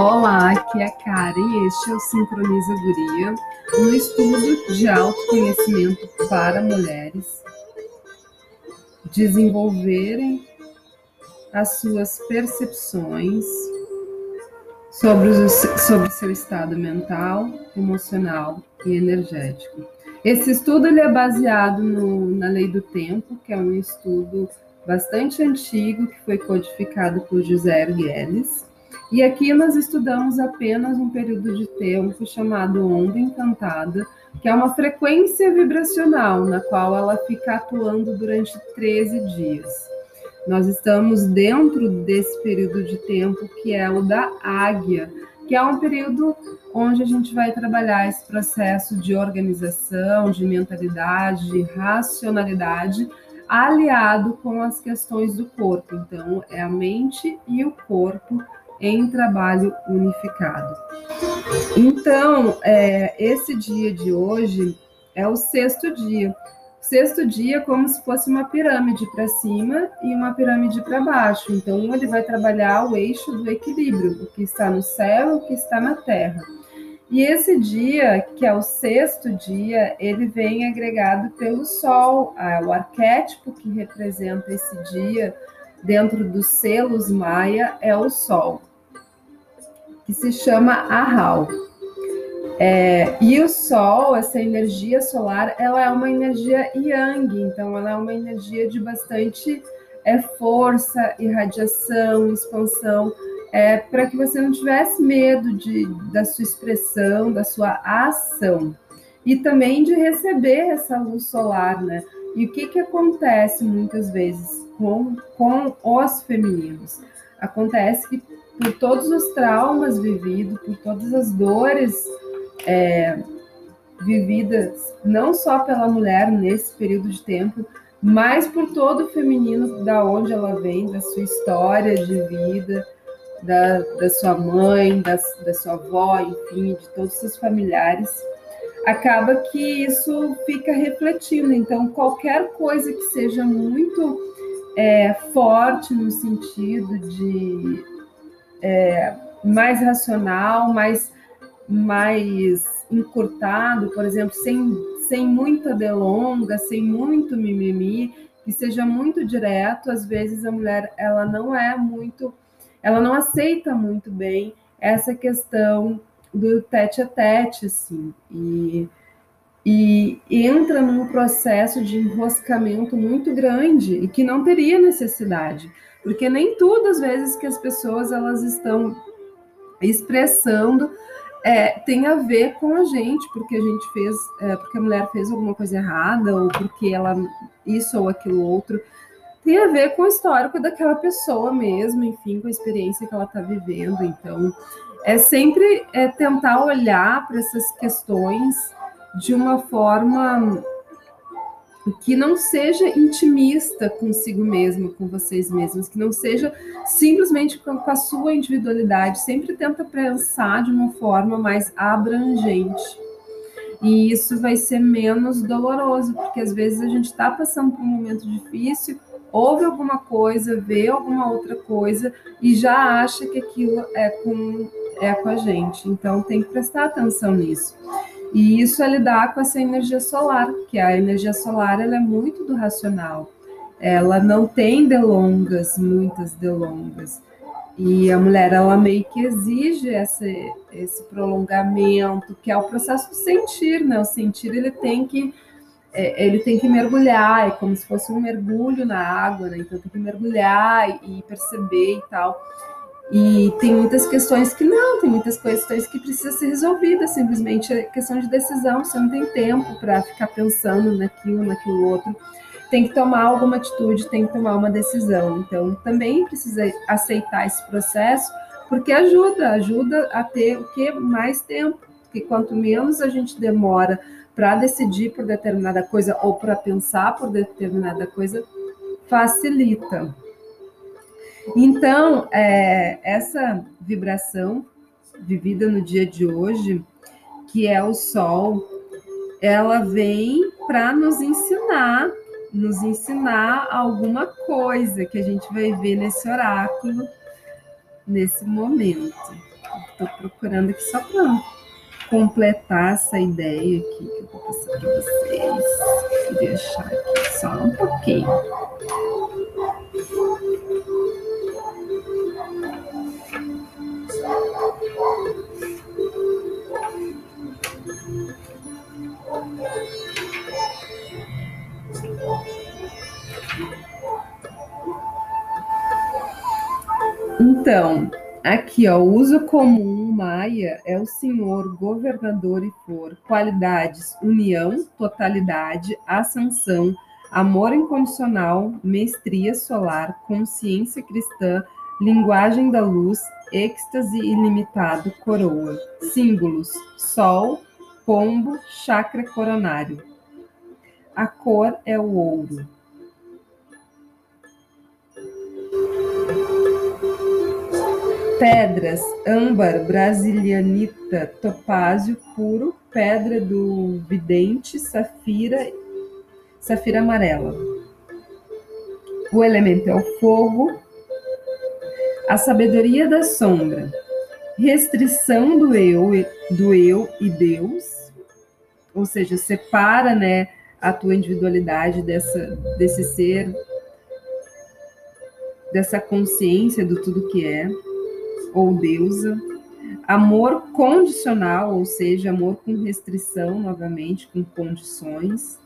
Olá, aqui é a Karen e este é o Sincroniza Guria, um estudo de autoconhecimento para mulheres desenvolverem as suas percepções sobre o sobre seu estado mental, emocional e energético. Esse estudo ele é baseado no, na Lei do Tempo, que é um estudo bastante antigo que foi codificado por José Arguelles e aqui nós estudamos apenas um período de tempo chamado onda encantada, que é uma frequência vibracional, na qual ela fica atuando durante 13 dias. Nós estamos dentro desse período de tempo que é o da águia, que é um período onde a gente vai trabalhar esse processo de organização, de mentalidade, de racionalidade, aliado com as questões do corpo. Então, é a mente e o corpo em trabalho unificado. Então, é, esse dia de hoje é o sexto dia. Sexto dia é como se fosse uma pirâmide para cima e uma pirâmide para baixo. Então, ele vai trabalhar o eixo do equilíbrio, o que está no céu, o que está na terra. E esse dia, que é o sexto dia, ele vem agregado pelo Sol, o arquétipo que representa esse dia dentro dos selos maia é o Sol que se chama Ahau. É, e o Sol, essa energia solar, ela é uma energia yang, então ela é uma energia de bastante é, força, irradiação, expansão, é, para que você não tivesse medo de, da sua expressão, da sua ação, e também de receber essa luz solar, né? E o que, que acontece muitas vezes com, com os femininos? Acontece que por todos os traumas vividos, por todas as dores é, vividas, não só pela mulher nesse período de tempo, mas por todo o feminino, da onde ela vem, da sua história de vida, da, da sua mãe, da, da sua avó, enfim, de todos os seus familiares, acaba que isso fica refletindo. Então, qualquer coisa que seja muito é, forte no sentido de é, mais racional, mais, mais encurtado, por exemplo, sem, sem muita delonga, sem muito mimimi, que seja muito direto. Às vezes a mulher ela não é muito, ela não aceita muito bem essa questão do tete a tete, assim, e, e entra num processo de enroscamento muito grande e que não teria necessidade porque nem tudo às vezes que as pessoas elas estão expressando é, tem a ver com a gente, porque a gente fez, é, porque a mulher fez alguma coisa errada, ou porque ela isso ou aquilo outro, tem a ver com o histórico daquela pessoa mesmo, enfim, com a experiência que ela está vivendo. Então, é sempre é, tentar olhar para essas questões de uma forma que não seja intimista consigo mesmo, com vocês mesmos, que não seja simplesmente com a sua individualidade, sempre tenta pensar de uma forma mais abrangente. E isso vai ser menos doloroso, porque às vezes a gente está passando por um momento difícil, ouve alguma coisa, vê alguma outra coisa e já acha que aquilo é com, é com a gente. Então tem que prestar atenção nisso. E isso é lidar com essa energia solar, que a energia solar ela é muito do racional. Ela não tem delongas, muitas delongas. E a mulher, ela meio que exige esse, esse prolongamento, que é o processo do sentir, né? O sentir, ele tem que é, ele tem que mergulhar, é como se fosse um mergulho na água, né? Então tem que mergulhar e perceber e tal. E tem muitas questões que não, tem muitas questões que precisam ser resolvidas, simplesmente é questão de decisão, você não tem tempo para ficar pensando naquilo, naquilo outro. Tem que tomar alguma atitude, tem que tomar uma decisão. Então, também precisa aceitar esse processo, porque ajuda, ajuda a ter o que mais tempo, porque quanto menos a gente demora para decidir por determinada coisa ou para pensar por determinada coisa, facilita. Então, é, essa vibração vivida no dia de hoje, que é o Sol, ela vem para nos ensinar, nos ensinar alguma coisa que a gente vai ver nesse oráculo, nesse momento. estou procurando aqui só para completar essa ideia aqui que eu vou passar para vocês. Vou deixar aqui só um pouquinho. Então, aqui, ó, o uso comum maia é o senhor, governador e for, qualidades, união, totalidade, ascensão, amor incondicional, mestria solar, consciência cristã, linguagem da luz, êxtase ilimitado, coroa. Símbolos: sol, pombo, chakra coronário. A cor é o ouro. Pedras: âmbar, brasilianita, topázio puro, pedra do vidente, safira, safira amarela. O elemento é o fogo. A sabedoria da sombra. Restrição do eu, do eu e Deus. Ou seja, separa, né, a tua individualidade dessa desse ser dessa consciência do tudo que é ou deusa, amor condicional, ou seja, amor com restrição, novamente, com condições,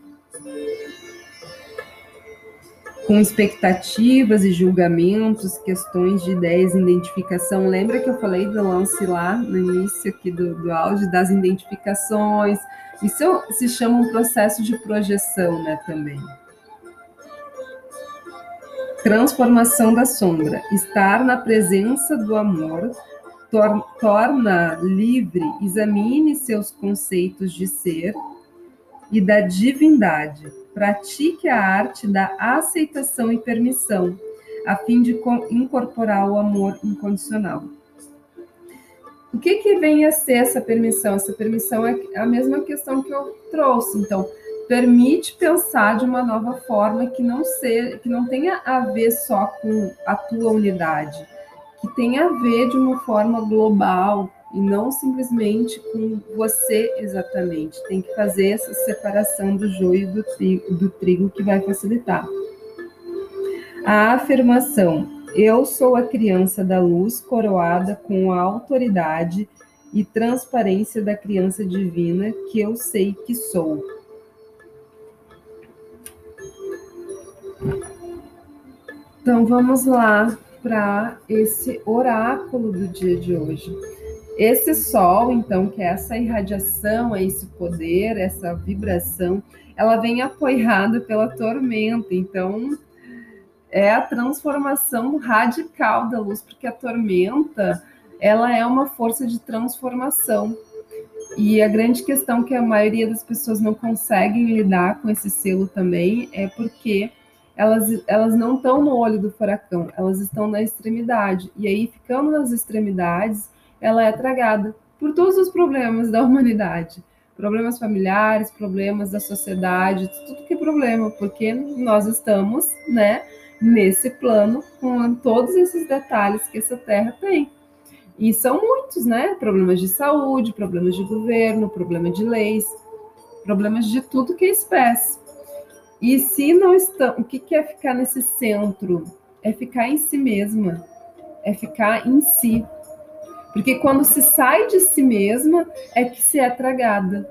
com expectativas e julgamentos, questões de ideias, identificação. Lembra que eu falei do lance lá no início aqui do, do áudio das identificações? Isso se chama um processo de projeção, né, também. Transformação da sombra. Estar na presença do amor tor torna livre, examine seus conceitos de ser e da divindade. Pratique a arte da aceitação e permissão, a fim de incorporar o amor incondicional. O que, que vem a ser essa permissão? Essa permissão é a mesma questão que eu trouxe. Então, permite pensar de uma nova forma que não ser, que não tenha a ver só com a tua unidade, que tenha a ver de uma forma global e não simplesmente com você exatamente. Tem que fazer essa separação do joio do trigo, do trigo que vai facilitar. A afirmação: eu sou a criança da luz coroada com a autoridade e transparência da criança divina que eu sei que sou. Então vamos lá para esse oráculo do dia de hoje. Esse sol, então, que é essa irradiação, é esse poder, essa vibração, ela vem apoiada pela tormenta. Então, é a transformação radical da luz, porque a tormenta, ela é uma força de transformação. E a grande questão que a maioria das pessoas não conseguem lidar com esse selo também é porque elas, elas não estão no olho do furacão, elas estão na extremidade. E aí, ficando nas extremidades, ela é tragada por todos os problemas da humanidade. Problemas familiares, problemas da sociedade, tudo que é problema, porque nós estamos, né, nesse plano com todos esses detalhes que essa terra tem. E são muitos, né? Problemas de saúde, problemas de governo, problema de leis, problemas de tudo que é espécie. E se não estão, o que, é ficar nesse centro? É ficar em si mesma, é ficar em si. Porque quando se sai de si mesma, é que se é tragada.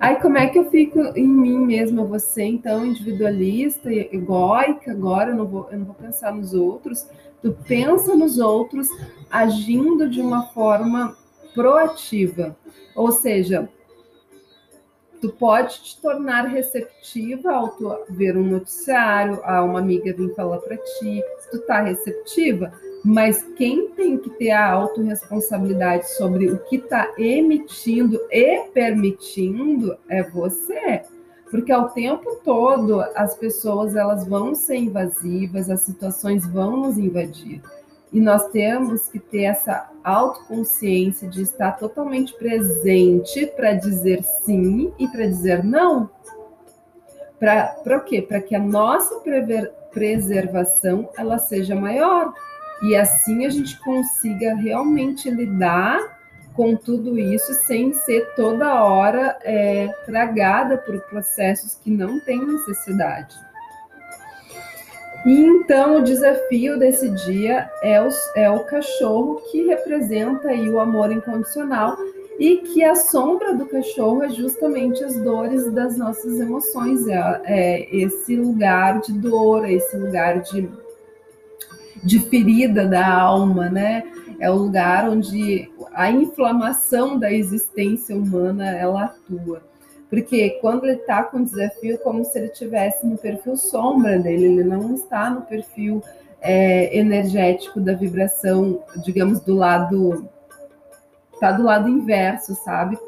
Aí como é que eu fico em mim mesma, você então individualista, egóica, agora eu não vou, eu não vou pensar nos outros. Tu pensa nos outros agindo de uma forma proativa. Ou seja, tu pode te tornar receptiva ao tu ver um noticiário, a uma amiga vir falar para ti, tu tá receptiva, mas quem tem que ter a autorresponsabilidade sobre o que está emitindo e permitindo é você. Porque ao tempo todo as pessoas elas vão ser invasivas, as situações vão nos invadir. E nós temos que ter essa autoconsciência de estar totalmente presente para dizer sim e para dizer não. Para o quê? Para que a nossa preservação ela seja maior e assim a gente consiga realmente lidar com tudo isso sem ser toda hora é, tragada por processos que não têm necessidade. E então o desafio desse dia é o, é o cachorro que representa aí o amor incondicional e que a sombra do cachorro é justamente as dores das nossas emoções, é, é esse lugar de dor, é esse lugar de, de ferida da alma, né? É o lugar onde a inflamação da existência humana ela atua. Porque quando ele está com desafio, como se ele estivesse no perfil sombra dele, ele não está no perfil é, energético da vibração, digamos, do lado está do lado inverso, sabe?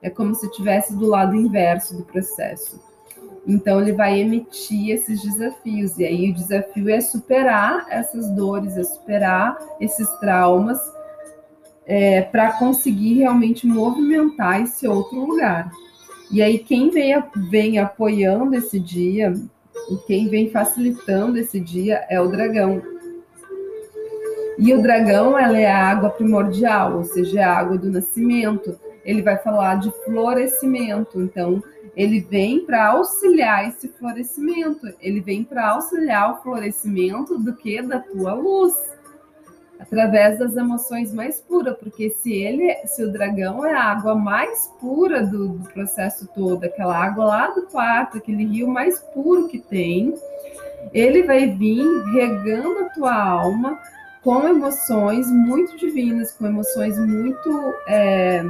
É como se estivesse do lado inverso do processo. Então ele vai emitir esses desafios e aí o desafio é superar essas dores, é superar esses traumas é, para conseguir realmente movimentar esse outro lugar. E aí quem vem, vem apoiando esse dia, quem vem facilitando esse dia é o dragão. E o dragão, ela é a água primordial, ou seja, é a água do nascimento. Ele vai falar de florescimento, então ele vem para auxiliar esse florescimento. Ele vem para auxiliar o florescimento do que da tua luz, através das emoções mais puras, porque se ele, se o dragão é a água mais pura do, do processo todo, aquela água lá do quarto, aquele rio mais puro que tem, ele vai vir regando a tua alma com emoções muito divinas, com emoções muito. É,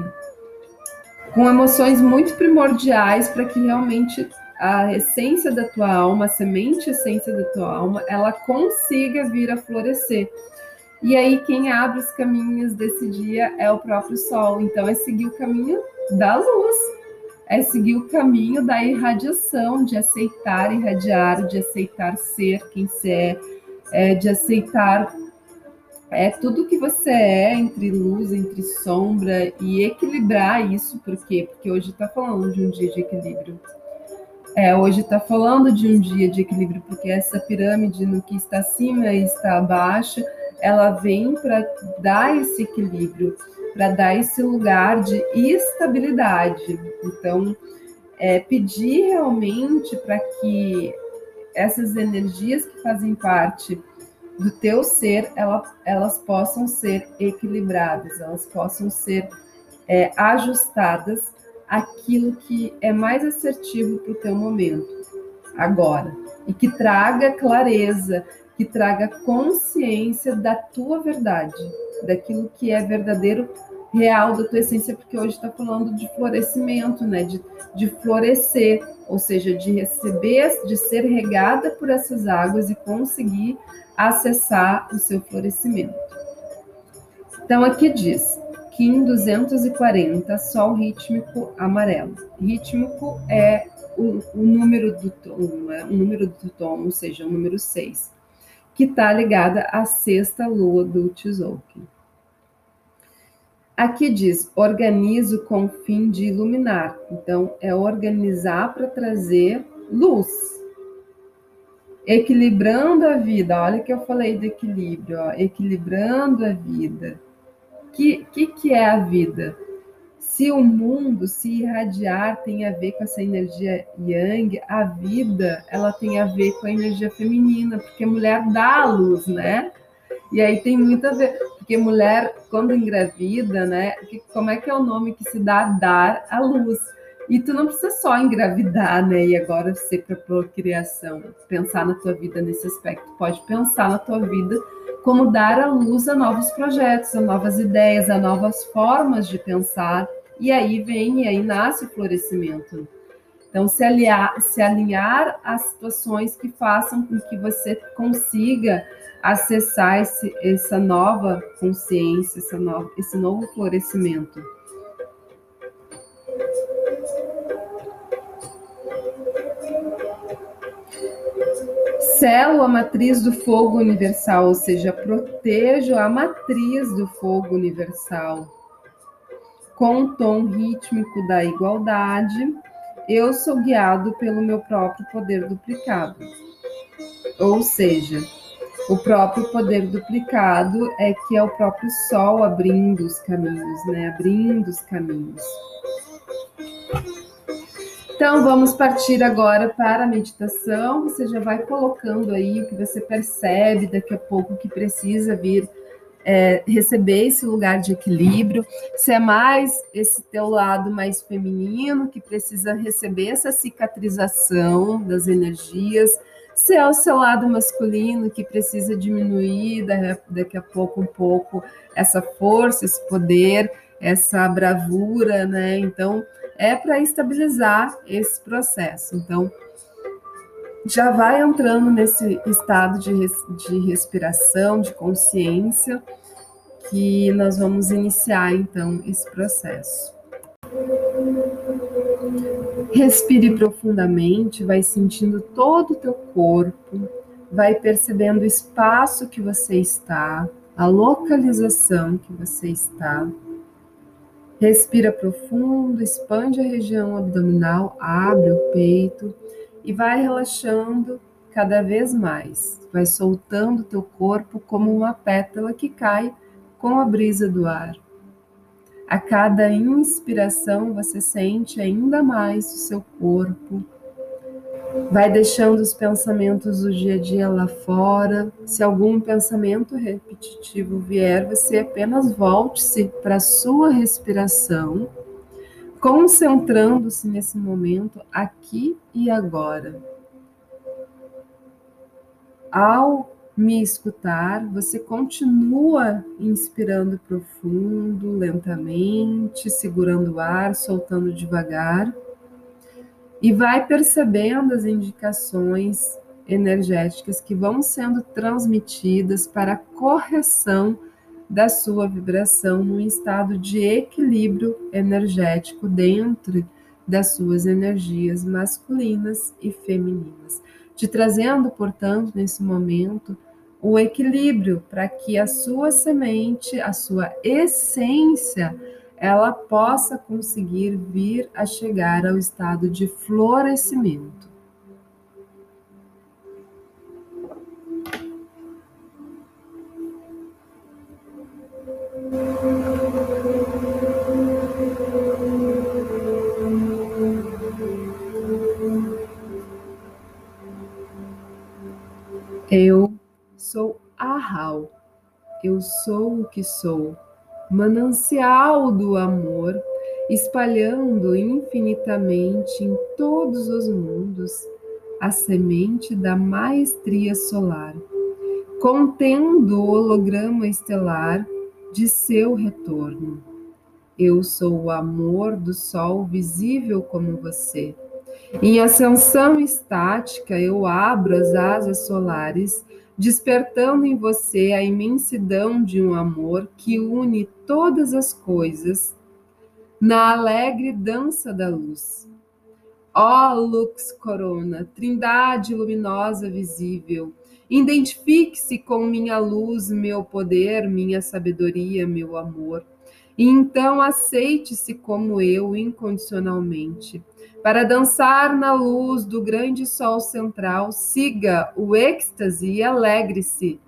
com emoções muito primordiais para que realmente a essência da tua alma, a semente essência da tua alma, ela consiga vir a florescer. E aí quem abre os caminhos desse dia é o próprio sol. Então é seguir o caminho da luz, é seguir o caminho da irradiação, de aceitar irradiar, de aceitar ser quem você é, é de aceitar é tudo que você é entre luz, entre sombra e equilibrar isso, por quê? Porque hoje está falando de um dia de equilíbrio. É, hoje está falando de um dia de equilíbrio, porque essa pirâmide no que está acima e está abaixo, ela vem para dar esse equilíbrio, para dar esse lugar de estabilidade. Então, é, pedir realmente para que essas energias que fazem parte do teu ser, ela, elas possam ser equilibradas, elas possam ser é, ajustadas aquilo que é mais assertivo para o teu momento, agora, e que traga clareza, que traga consciência da tua verdade, daquilo que é verdadeiro, real da tua essência, porque hoje está falando de florescimento, né? De, de florescer, ou seja, de receber, de ser regada por essas águas e conseguir acessar o seu florescimento. Então, aqui diz, Kim 240, Sol rítmico amarelo. Rítmico é o, o número do tom, é o número do tom, ou seja, o número 6, que está ligada à sexta lua do Tzolk'in. Aqui diz, organizo com o fim de iluminar. Então, é organizar para trazer luz, equilibrando a vida. Olha que eu falei do equilíbrio, ó, equilibrando a vida. O que, que, que é a vida? Se o mundo, se irradiar tem a ver com essa energia yang, a vida ela tem a ver com a energia feminina, porque mulher dá a luz, né? E aí tem muito a ver, porque mulher, quando engravida, né? Como é que é o nome que se dá dar a luz? E tu não precisa só engravidar, né? E agora ser para procriação, pensar na tua vida nesse aspecto. Pode pensar na tua vida como dar a luz a novos projetos, a novas ideias, a novas formas de pensar. E aí vem, e aí nasce o florescimento. Então, se, aliar, se alinhar às situações que façam com que você consiga acessar esse, essa nova consciência, essa nova, esse novo florescimento. selo a matriz do fogo universal, ou seja, protejo a matriz do fogo universal. Com o tom rítmico da igualdade, eu sou guiado pelo meu próprio poder duplicado. Ou seja, O próprio poder duplicado é que é o próprio sol abrindo os caminhos, né? Abrindo os caminhos. Então, vamos partir agora para a meditação. Você já vai colocando aí o que você percebe daqui a pouco que precisa vir é, receber esse lugar de equilíbrio. Se é mais esse teu lado mais feminino que precisa receber essa cicatrização das energias, se é o seu lado masculino que precisa diminuir daqui a pouco um pouco essa força, esse poder, essa bravura, né? Então, é para estabilizar esse processo. Então, já vai entrando nesse estado de, res, de respiração, de consciência, que nós vamos iniciar então esse processo. Respire profundamente, vai sentindo todo o teu corpo, vai percebendo o espaço que você está, a localização que você está. Respira profundo, expande a região abdominal, abre o peito e vai relaxando cada vez mais. Vai soltando teu corpo como uma pétala que cai com a brisa do ar. A cada inspiração você sente ainda mais o seu corpo. Vai deixando os pensamentos do dia a dia lá fora. Se algum pensamento repetitivo vier, você apenas volte-se para a sua respiração concentrando-se nesse momento aqui e agora. Ao me escutar, você continua inspirando profundo, lentamente, segurando o ar, soltando devagar, e vai percebendo as indicações energéticas que vão sendo transmitidas para correção da sua vibração num estado de equilíbrio energético dentro das suas energias masculinas e femininas, te trazendo, portanto, nesse momento, o equilíbrio para que a sua semente, a sua essência, ela possa conseguir vir a chegar ao estado de florescimento. Eu sou o que sou, manancial do amor, espalhando infinitamente em todos os mundos a semente da maestria solar, contendo o holograma estelar de seu retorno. Eu sou o amor do sol visível como você em ascensão estática, eu abro as asas solares, despertando em você a imensidão de um amor que une todas as coisas na alegre dança da luz. Ó Lux Corona, trindade luminosa visível, identifique-se com minha luz, meu poder, minha sabedoria, meu amor. E então aceite-se como eu incondicionalmente para dançar na luz do grande sol central, siga o êxtase e alegre-se,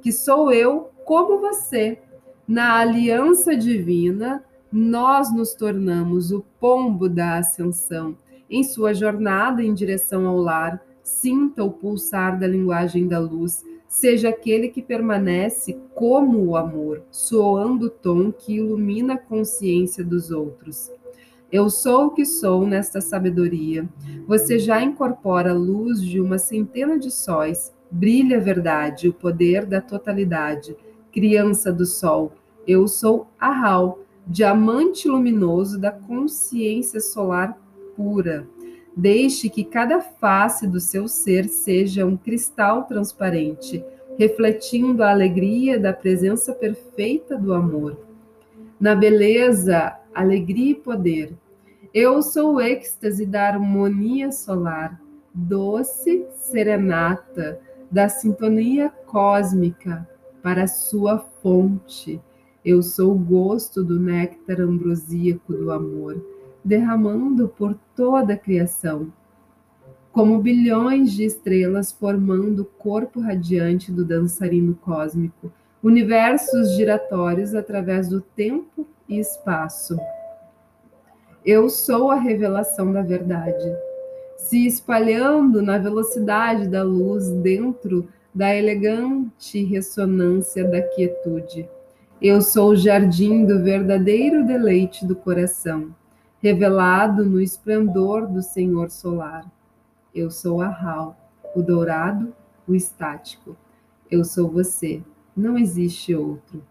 que sou eu como você. Na aliança divina, nós nos tornamos o pombo da ascensão. Em sua jornada em direção ao lar, sinta o pulsar da linguagem da luz, seja aquele que permanece como o amor, soando o tom que ilumina a consciência dos outros. Eu sou o que sou nesta sabedoria. Você já incorpora a luz de uma centena de sóis. Brilha a verdade, o poder da totalidade. Criança do sol. Eu sou Ahau, diamante luminoso da consciência solar pura. Deixe que cada face do seu ser seja um cristal transparente, refletindo a alegria da presença perfeita do amor. Na beleza, alegria e poder. Eu sou o êxtase da harmonia solar, doce serenata da sintonia cósmica para sua fonte. Eu sou o gosto do néctar ambrosíaco do amor, derramando por toda a criação. como bilhões de estrelas formando o corpo radiante do dançarino cósmico, universos giratórios através do tempo e espaço. Eu sou a revelação da verdade, se espalhando na velocidade da luz dentro da elegante ressonância da quietude. Eu sou o jardim do verdadeiro deleite do coração, revelado no esplendor do Senhor solar. Eu sou a Hal, o dourado, o estático. Eu sou você, não existe outro.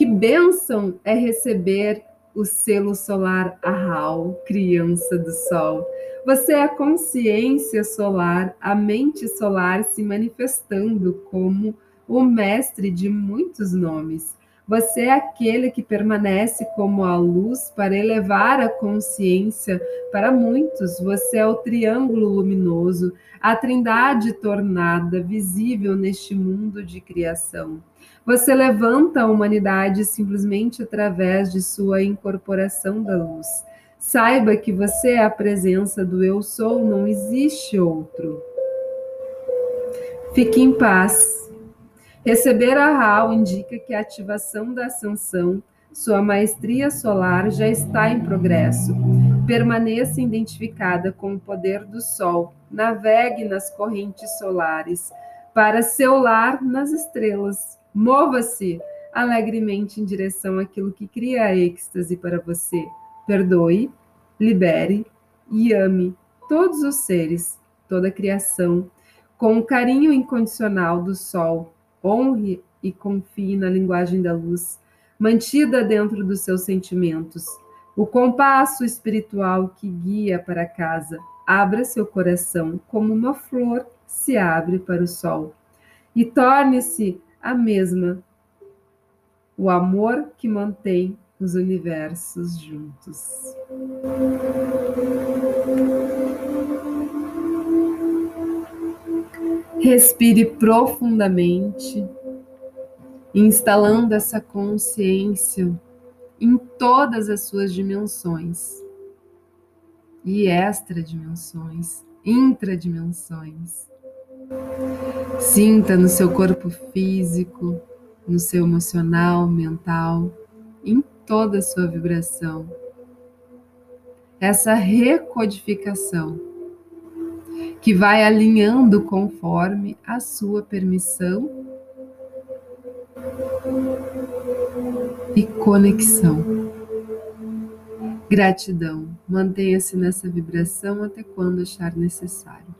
Que bênção é receber o selo solar Ahau, criança do sol. Você é a consciência solar, a mente solar se manifestando como o mestre de muitos nomes. Você é aquele que permanece como a luz para elevar a consciência para muitos. Você é o triângulo luminoso, a trindade tornada visível neste mundo de criação. Você levanta a humanidade simplesmente através de sua incorporação da luz. Saiba que você é a presença do Eu Sou, não existe outro. Fique em paz. Receber a RAL indica que a ativação da ascensão, sua maestria solar, já está em progresso. Permaneça identificada com o poder do Sol. Navegue nas correntes solares para seu lar nas estrelas Mova-se alegremente em direção àquilo que cria a êxtase para você. Perdoe, libere e ame todos os seres, toda a criação, com o carinho incondicional do sol. Honre e confie na linguagem da luz, mantida dentro dos seus sentimentos. O compasso espiritual que guia para casa. Abra seu coração como uma flor se abre para o sol. E torne-se a mesma, o amor que mantém os universos juntos. Respire profundamente, instalando essa consciência em todas as suas dimensões e extra dimensões, intradimensões. Sinta no seu corpo físico, no seu emocional, mental, em toda a sua vibração. Essa recodificação que vai alinhando conforme a sua permissão e conexão. Gratidão. Mantenha-se nessa vibração até quando achar necessário.